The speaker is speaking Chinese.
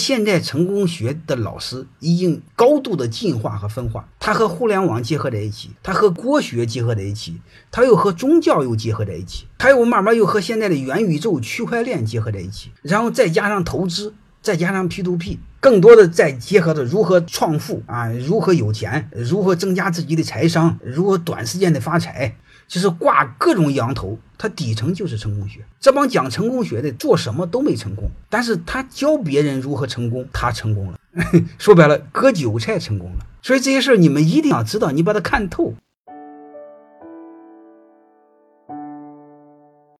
现在成功学的老师已经高度的进化和分化，它和互联网结合在一起，它和国学结合在一起，它又和宗教又结合在一起，它又慢慢又和现在的元宇宙、区块链结合在一起，然后再加上投资，再加上 P to P，更多的再结合着如何创富啊，如何有钱，如何增加自己的财商，如何短时间的发财。就是挂各种羊头，它底层就是成功学。这帮讲成功学的做什么都没成功，但是他教别人如何成功，他成功了。说白了，割韭菜成功了。所以这些事儿你们一定要知道，你把它看透。